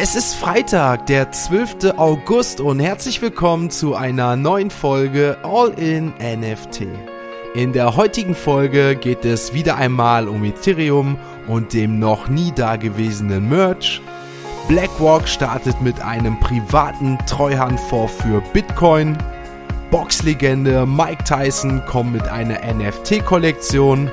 Es ist Freitag, der 12. August und herzlich willkommen zu einer neuen Folge All in NFT. In der heutigen Folge geht es wieder einmal um Ethereum und dem noch nie dagewesenen Merch. BlackRock startet mit einem privaten Treuhandfonds für Bitcoin. Boxlegende Mike Tyson kommt mit einer NFT-Kollektion.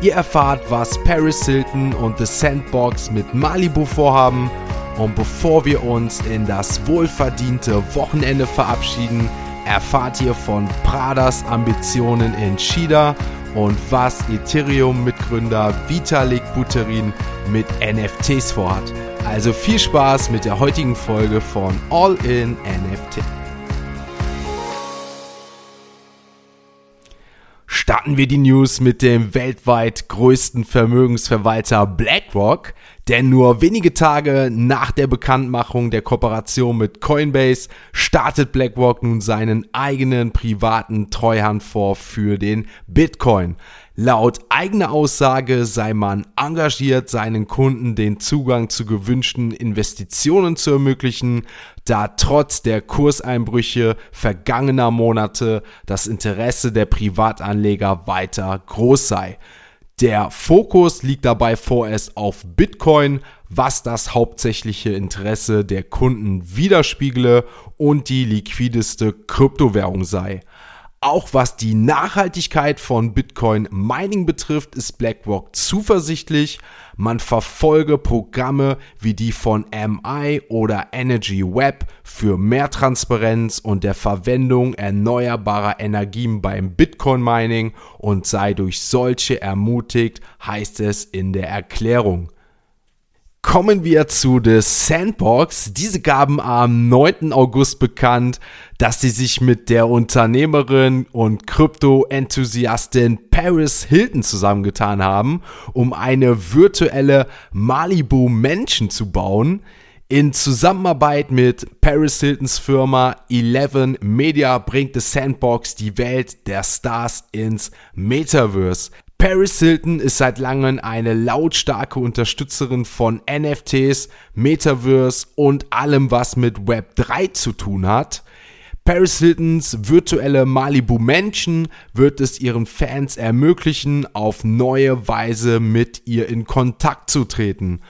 Ihr erfahrt, was Paris Hilton und The Sandbox mit Malibu vorhaben und bevor wir uns in das wohlverdiente Wochenende verabschieden, erfahrt ihr von Pradas Ambitionen in China und was Ethereum-Mitgründer Vitalik Buterin mit NFTs vorhat. Also viel Spaß mit der heutigen Folge von All in NFT. Starten wir die News mit dem weltweit größten Vermögensverwalter BlackRock, denn nur wenige Tage nach der Bekanntmachung der Kooperation mit Coinbase startet BlackRock nun seinen eigenen privaten Treuhandfonds für den Bitcoin. Laut eigener Aussage sei man engagiert, seinen Kunden den Zugang zu gewünschten Investitionen zu ermöglichen, da trotz der Kurseinbrüche vergangener Monate das Interesse der Privatanleger weiter groß sei. Der Fokus liegt dabei vorerst auf Bitcoin, was das hauptsächliche Interesse der Kunden widerspiegle und die liquideste Kryptowährung sei. Auch was die Nachhaltigkeit von Bitcoin Mining betrifft, ist BlackRock zuversichtlich. Man verfolge Programme wie die von MI oder Energy Web für mehr Transparenz und der Verwendung erneuerbarer Energien beim Bitcoin Mining und sei durch solche ermutigt, heißt es in der Erklärung. Kommen wir zu The Sandbox. Diese gaben am 9. August bekannt, dass sie sich mit der Unternehmerin und Krypto-Enthusiastin Paris Hilton zusammengetan haben, um eine virtuelle Malibu Mansion zu bauen. In Zusammenarbeit mit Paris Hiltons Firma Eleven Media bringt The Sandbox die Welt der Stars ins Metaverse. Paris Hilton ist seit langem eine lautstarke Unterstützerin von NFTs, Metaverse und allem, was mit Web 3 zu tun hat. Paris Hiltons virtuelle Malibu Mansion wird es ihren Fans ermöglichen, auf neue Weise mit ihr in Kontakt zu treten.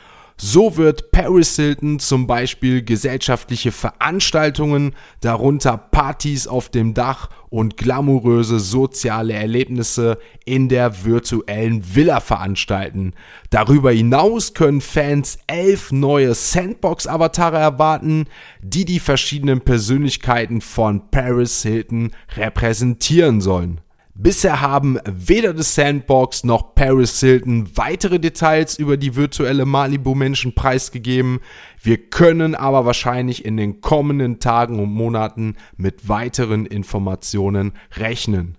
So wird Paris Hilton zum Beispiel gesellschaftliche Veranstaltungen, darunter Partys auf dem Dach und glamouröse soziale Erlebnisse in der virtuellen Villa veranstalten. Darüber hinaus können Fans elf neue Sandbox-Avatare erwarten, die die verschiedenen Persönlichkeiten von Paris Hilton repräsentieren sollen. Bisher haben weder The Sandbox noch Paris Hilton weitere Details über die virtuelle Malibu Menschen preisgegeben. Wir können aber wahrscheinlich in den kommenden Tagen und Monaten mit weiteren Informationen rechnen.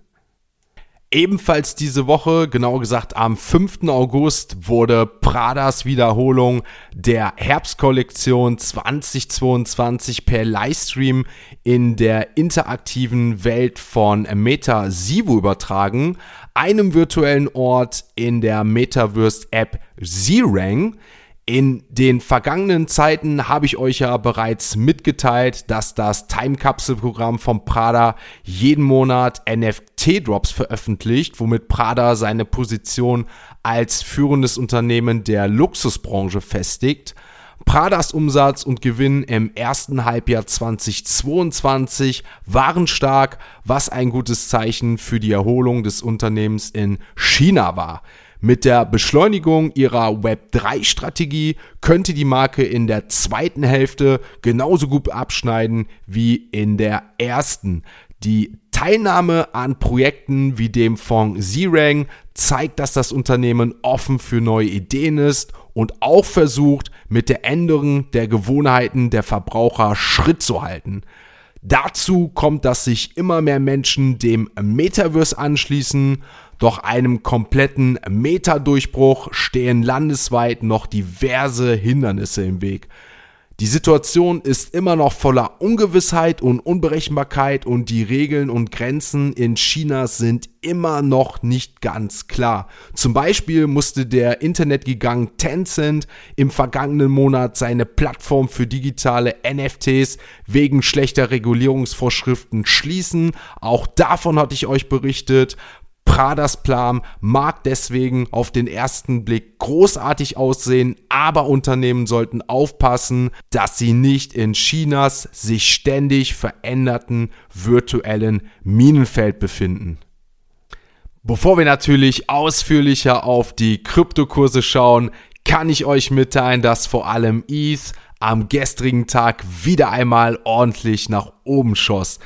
Ebenfalls diese Woche, genau gesagt am 5. August, wurde Pradas Wiederholung der Herbstkollektion 2022 per Livestream in der interaktiven Welt von Meta Sivu übertragen, einem virtuellen Ort in der Metaverse-App Zerang. In den vergangenen Zeiten habe ich euch ja bereits mitgeteilt, dass das Time Capsule Programm von Prada jeden Monat NFT Drops veröffentlicht, womit Prada seine Position als führendes Unternehmen der Luxusbranche festigt. Pradas Umsatz und Gewinn im ersten Halbjahr 2022 waren stark, was ein gutes Zeichen für die Erholung des Unternehmens in China war. Mit der Beschleunigung ihrer Web3-Strategie könnte die Marke in der zweiten Hälfte genauso gut abschneiden wie in der ersten. Die Teilnahme an Projekten wie dem von Zerang zeigt, dass das Unternehmen offen für neue Ideen ist und auch versucht, mit der Änderung der Gewohnheiten der Verbraucher Schritt zu halten. Dazu kommt, dass sich immer mehr Menschen dem Metaverse anschließen, doch einem kompletten Meta-Durchbruch stehen landesweit noch diverse Hindernisse im Weg. Die Situation ist immer noch voller Ungewissheit und Unberechenbarkeit und die Regeln und Grenzen in China sind immer noch nicht ganz klar. Zum Beispiel musste der Internetgigant Tencent im vergangenen Monat seine Plattform für digitale NFTs wegen schlechter Regulierungsvorschriften schließen. Auch davon hatte ich euch berichtet. Pradas Plan mag deswegen auf den ersten Blick großartig aussehen, aber Unternehmen sollten aufpassen, dass sie nicht in Chinas sich ständig veränderten virtuellen Minenfeld befinden. Bevor wir natürlich ausführlicher auf die Kryptokurse schauen, kann ich euch mitteilen, dass vor allem ETH am gestrigen Tag wieder einmal ordentlich nach oben schoss.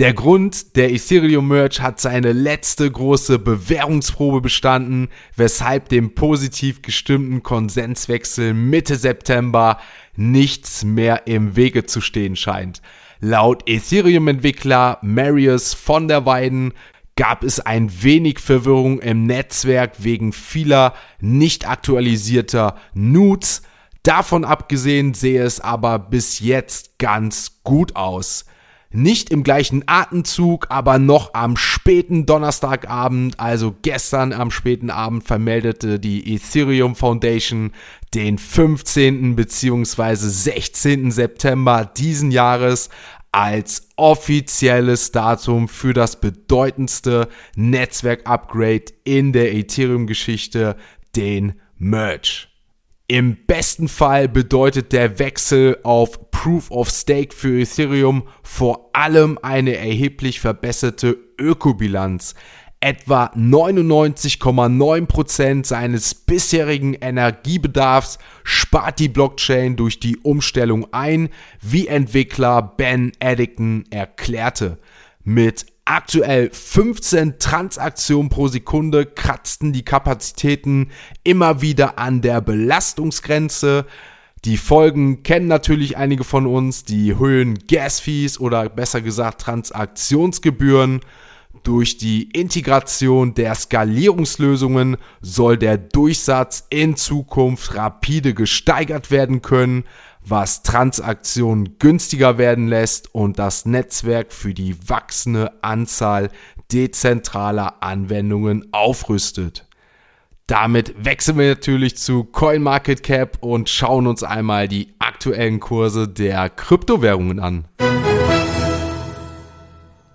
Der Grund, der Ethereum Merge hat seine letzte große Bewährungsprobe bestanden, weshalb dem positiv gestimmten Konsenswechsel Mitte September nichts mehr im Wege zu stehen scheint. Laut Ethereum-Entwickler Marius von der Weiden gab es ein wenig Verwirrung im Netzwerk wegen vieler nicht aktualisierter Nudes. Davon abgesehen sehe es aber bis jetzt ganz gut aus nicht im gleichen Atemzug, aber noch am späten Donnerstagabend, also gestern am späten Abend, vermeldete die Ethereum Foundation den 15. bzw. 16. September diesen Jahres als offizielles Datum für das bedeutendste Netzwerk-Upgrade in der Ethereum-Geschichte, den Merge. Im besten Fall bedeutet der Wechsel auf Proof of Stake für Ethereum vor allem eine erheblich verbesserte Ökobilanz. Etwa 99,9% seines bisherigen Energiebedarfs spart die Blockchain durch die Umstellung ein, wie Entwickler Ben Eddington erklärte. Mit aktuell 15 Transaktionen pro Sekunde kratzten die Kapazitäten immer wieder an der Belastungsgrenze. Die Folgen kennen natürlich einige von uns, die Höhen Gas-Fees oder besser gesagt Transaktionsgebühren. Durch die Integration der Skalierungslösungen soll der Durchsatz in Zukunft rapide gesteigert werden können, was Transaktionen günstiger werden lässt und das Netzwerk für die wachsende Anzahl dezentraler Anwendungen aufrüstet. Damit wechseln wir natürlich zu CoinMarketCap und schauen uns einmal die aktuellen Kurse der Kryptowährungen an.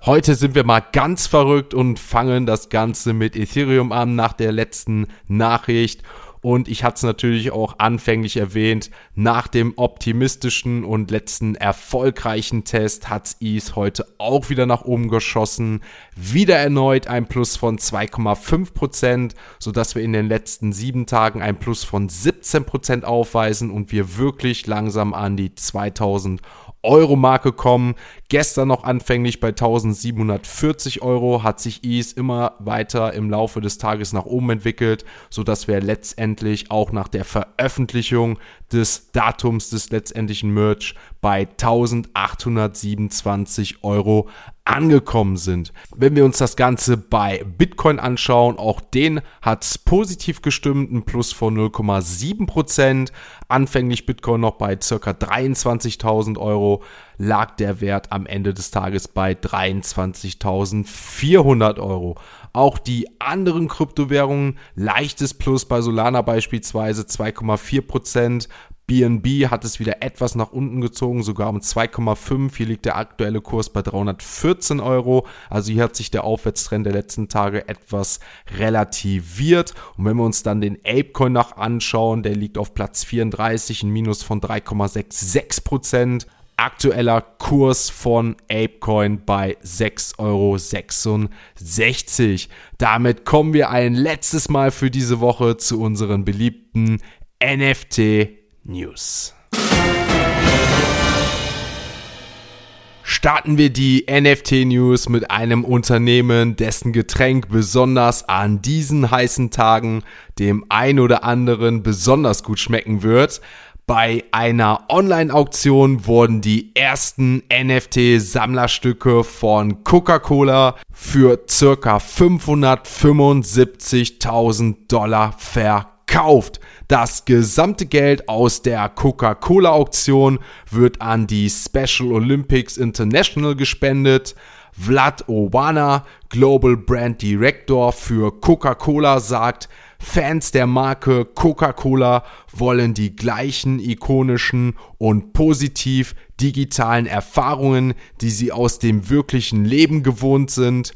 Heute sind wir mal ganz verrückt und fangen das Ganze mit Ethereum an nach der letzten Nachricht. Und ich hatte es natürlich auch anfänglich erwähnt, nach dem optimistischen und letzten erfolgreichen Test hat ETH heute auch wieder nach oben geschossen. Wieder erneut ein Plus von 2,5%, Prozent, sodass wir in den letzten sieben Tagen ein Plus von 17 Prozent aufweisen und wir wirklich langsam an die 2000 Euro-Marke kommen. Gestern noch anfänglich bei 1740 Euro, hat sich ETH immer weiter im Laufe des Tages nach oben entwickelt, sodass wir letztendlich auch nach der Veröffentlichung des Datums des letztendlichen Merch bei 1827 Euro angekommen sind. Wenn wir uns das Ganze bei Bitcoin anschauen, auch den hat es positiv gestimmt, ein Plus von 0,7%. Anfänglich Bitcoin noch bei ca. 23.000 Euro, lag der Wert am Ende des Tages bei 23.400 Euro. Auch die anderen Kryptowährungen, leichtes Plus bei Solana beispielsweise 2,4%, BNB hat es wieder etwas nach unten gezogen, sogar um 2,5. Hier liegt der aktuelle Kurs bei 314 Euro. Also hier hat sich der Aufwärtstrend der letzten Tage etwas relativiert. Und wenn wir uns dann den Apecoin noch anschauen, der liegt auf Platz 34, ein Minus von 3,66 Prozent. Aktueller Kurs von Apecoin bei 6,66 Euro. Damit kommen wir ein letztes Mal für diese Woche zu unseren beliebten NFT News. Starten wir die NFT News mit einem Unternehmen, dessen Getränk besonders an diesen heißen Tagen dem ein oder anderen besonders gut schmecken wird. Bei einer Online-Auktion wurden die ersten NFT-Sammlerstücke von Coca-Cola für circa 575.000 Dollar verkauft. Das gesamte Geld aus der Coca-Cola-Auktion wird an die Special Olympics International gespendet. Vlad Owana, Global Brand Director für Coca-Cola, sagt, Fans der Marke Coca-Cola wollen die gleichen ikonischen und positiv digitalen Erfahrungen, die sie aus dem wirklichen Leben gewohnt sind.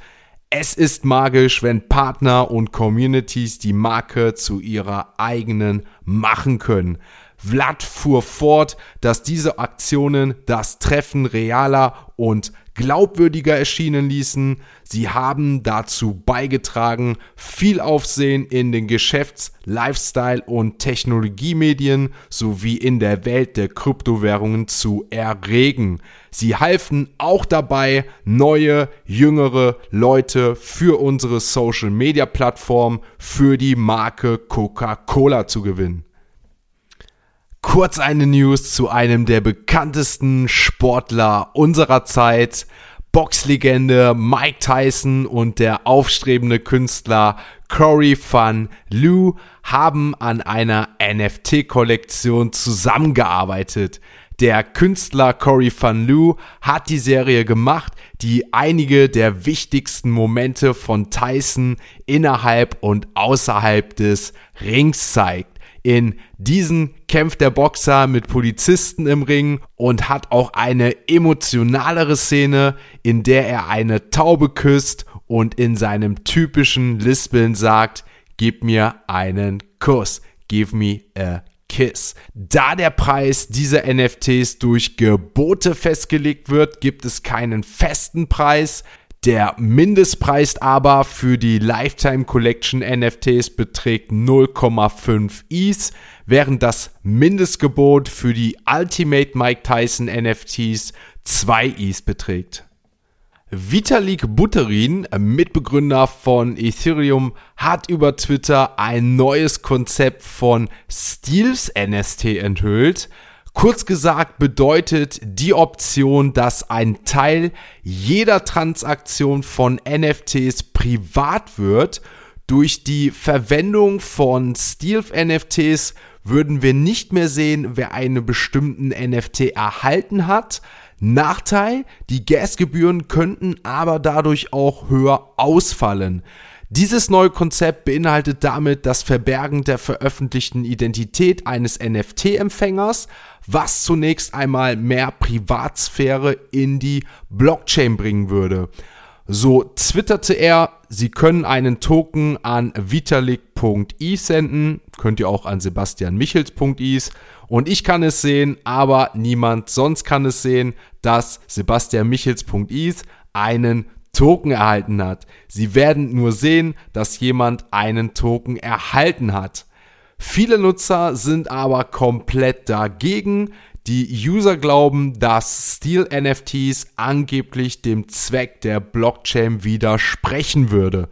Es ist magisch, wenn Partner und Communities die Marke zu ihrer eigenen machen können. Vlad fuhr fort, dass diese Aktionen das Treffen realer und glaubwürdiger erschienen ließen. Sie haben dazu beigetragen, viel Aufsehen in den Geschäfts-, Lifestyle- und Technologiemedien sowie in der Welt der Kryptowährungen zu erregen. Sie halfen auch dabei, neue, jüngere Leute für unsere Social-Media-Plattform für die Marke Coca-Cola zu gewinnen. Kurz eine News zu einem der bekanntesten Sportler unserer Zeit. Boxlegende Mike Tyson und der aufstrebende Künstler Corey Van Lou haben an einer NFT-Kollektion zusammengearbeitet. Der Künstler Corey Van Lou hat die Serie gemacht, die einige der wichtigsten Momente von Tyson innerhalb und außerhalb des Rings zeigt. In diesen kämpft der Boxer mit Polizisten im Ring und hat auch eine emotionalere Szene, in der er eine Taube küsst und in seinem typischen Lispeln sagt, gib mir einen Kuss, give me a kiss. Da der Preis dieser NFTs durch Gebote festgelegt wird, gibt es keinen festen Preis. Der Mindestpreis aber für die Lifetime Collection NFTs beträgt 0,5 ETH, während das Mindestgebot für die Ultimate Mike Tyson NFTs 2 ETH beträgt. Vitalik Buterin, Mitbegründer von Ethereum, hat über Twitter ein neues Konzept von Steels NFT enthüllt. Kurz gesagt bedeutet die Option, dass ein Teil jeder Transaktion von NFTs privat wird. Durch die Verwendung von Stealth NFTs würden wir nicht mehr sehen, wer einen bestimmten NFT erhalten hat. Nachteil, die Gasgebühren könnten aber dadurch auch höher ausfallen. Dieses neue Konzept beinhaltet damit das Verbergen der veröffentlichten Identität eines NFT-Empfängers, was zunächst einmal mehr Privatsphäre in die Blockchain bringen würde. So twitterte er, Sie können einen Token an vitalik.i senden, könnt ihr auch an sebastianmichels.i und ich kann es sehen, aber niemand sonst kann es sehen, dass sebastianmichels.i einen Token erhalten hat. Sie werden nur sehen, dass jemand einen Token erhalten hat. Viele Nutzer sind aber komplett dagegen. Die User glauben, dass Steel NFTs angeblich dem Zweck der Blockchain widersprechen würde.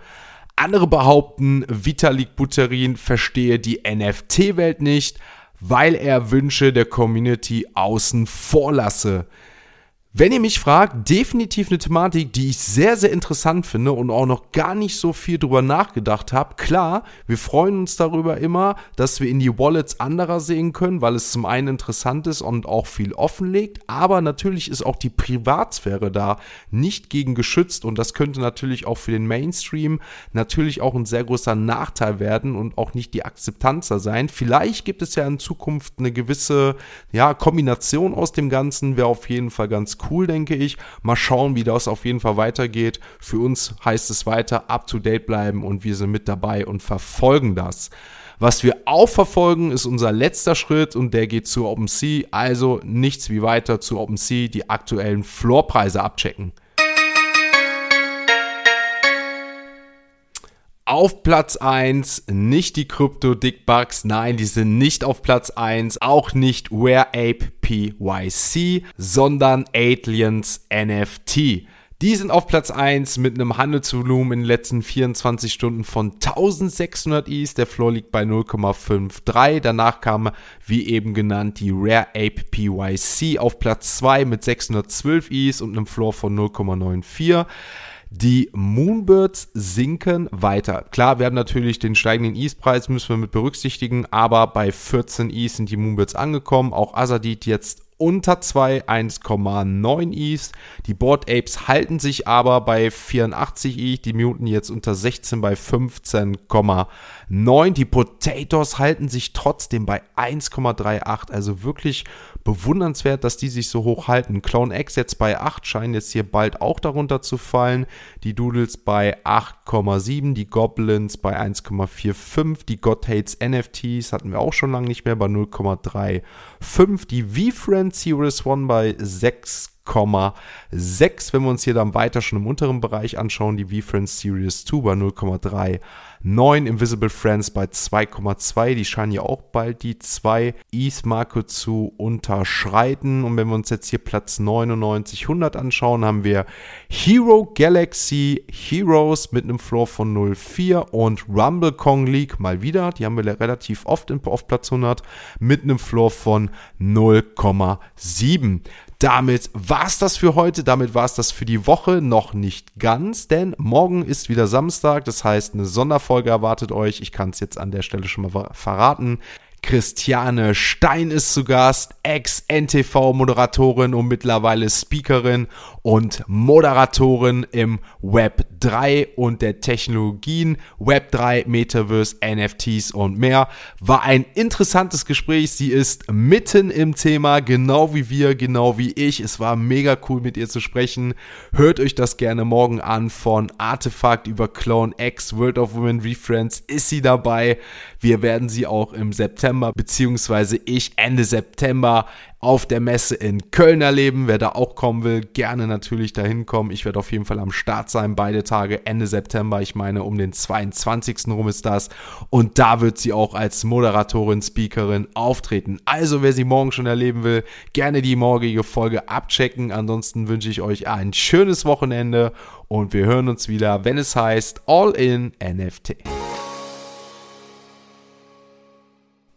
Andere behaupten, Vitalik Buterin verstehe die NFT-Welt nicht, weil er Wünsche der Community außen vor lasse. Wenn ihr mich fragt, definitiv eine Thematik, die ich sehr, sehr interessant finde und auch noch gar nicht so viel drüber nachgedacht habe. Klar, wir freuen uns darüber immer, dass wir in die Wallets anderer sehen können, weil es zum einen interessant ist und auch viel offenlegt, aber natürlich ist auch die Privatsphäre da nicht gegen geschützt und das könnte natürlich auch für den Mainstream natürlich auch ein sehr großer Nachteil werden und auch nicht die Akzeptanz da sein. Vielleicht gibt es ja in Zukunft eine gewisse ja, Kombination aus dem Ganzen, wäre auf jeden Fall ganz cool, denke ich. Mal schauen, wie das auf jeden Fall weitergeht. Für uns heißt es weiter up to date bleiben und wir sind mit dabei und verfolgen das. Was wir auch verfolgen, ist unser letzter Schritt und der geht zu OpenSea. Also nichts wie weiter zu OpenSea, die aktuellen Floorpreise abchecken. Auf Platz 1 nicht die Crypto Dick Bugs, nein, die sind nicht auf Platz 1, auch nicht Where Ape PYC, sondern Aliens NFT. Die sind auf Platz 1 mit einem Handelsvolumen in den letzten 24 Stunden von 1600 Is. Der Floor liegt bei 0,53. Danach kam, wie eben genannt, die Rare Ape PYC auf Platz 2 mit 612 Is und einem Floor von 0,94. Die Moonbirds sinken weiter. Klar, wir haben natürlich den steigenden Ease-Preis, müssen wir mit berücksichtigen, aber bei 14 Ease sind die Moonbirds angekommen. Auch Azadid jetzt unter 2, 1,9 ETH. Die Board Apes halten sich aber bei 84 ETH, die Mutant jetzt unter 16 bei 15,9. Die Potatoes halten sich trotzdem bei 1,38, also wirklich bewundernswert, dass die sich so hoch halten. Clone X jetzt bei 8, scheinen jetzt hier bald auch darunter zu fallen. Die Doodles bei 8,7, die Goblins bei 1,45, die God Hates NFTs hatten wir auch schon lange nicht mehr bei 0,35, die V-Friends Series One bei 6,6. Wenn wir uns hier dann weiter schon im unteren Bereich anschauen, die V-Friends Series 2 bei 0,3. 9 Invisible Friends bei 2,2. Die scheinen ja auch bald die 2 Ease-Marke zu unterschreiten. Und wenn wir uns jetzt hier Platz 99, 100 anschauen, haben wir Hero Galaxy Heroes mit einem Floor von 0,4 und Rumble Kong League mal wieder. Die haben wir relativ oft auf Platz 100 mit einem Floor von 0,7 damit war's das für heute, damit war's das für die Woche, noch nicht ganz, denn morgen ist wieder Samstag, das heißt eine Sonderfolge erwartet euch, ich kann es jetzt an der Stelle schon mal verraten. Christiane Stein ist zu Gast, Ex-NTV-Moderatorin und mittlerweile Speakerin und Moderatorin im Web 3 und der Technologien, Web 3, Metaverse, NFTs und mehr. War ein interessantes Gespräch. Sie ist mitten im Thema, genau wie wir, genau wie ich. Es war mega cool mit ihr zu sprechen. Hört euch das gerne morgen an von Artefakt über Clone X, World of Women Refriends ist sie dabei. Wir werden sie auch im September, beziehungsweise ich Ende September auf der Messe in Köln erleben. Wer da auch kommen will, gerne natürlich dahin kommen. Ich werde auf jeden Fall am Start sein, beide Tage Ende September. Ich meine, um den 22. rum ist das. Und da wird sie auch als Moderatorin, Speakerin auftreten. Also, wer sie morgen schon erleben will, gerne die morgige Folge abchecken. Ansonsten wünsche ich euch ein schönes Wochenende und wir hören uns wieder, wenn es heißt All in NFT.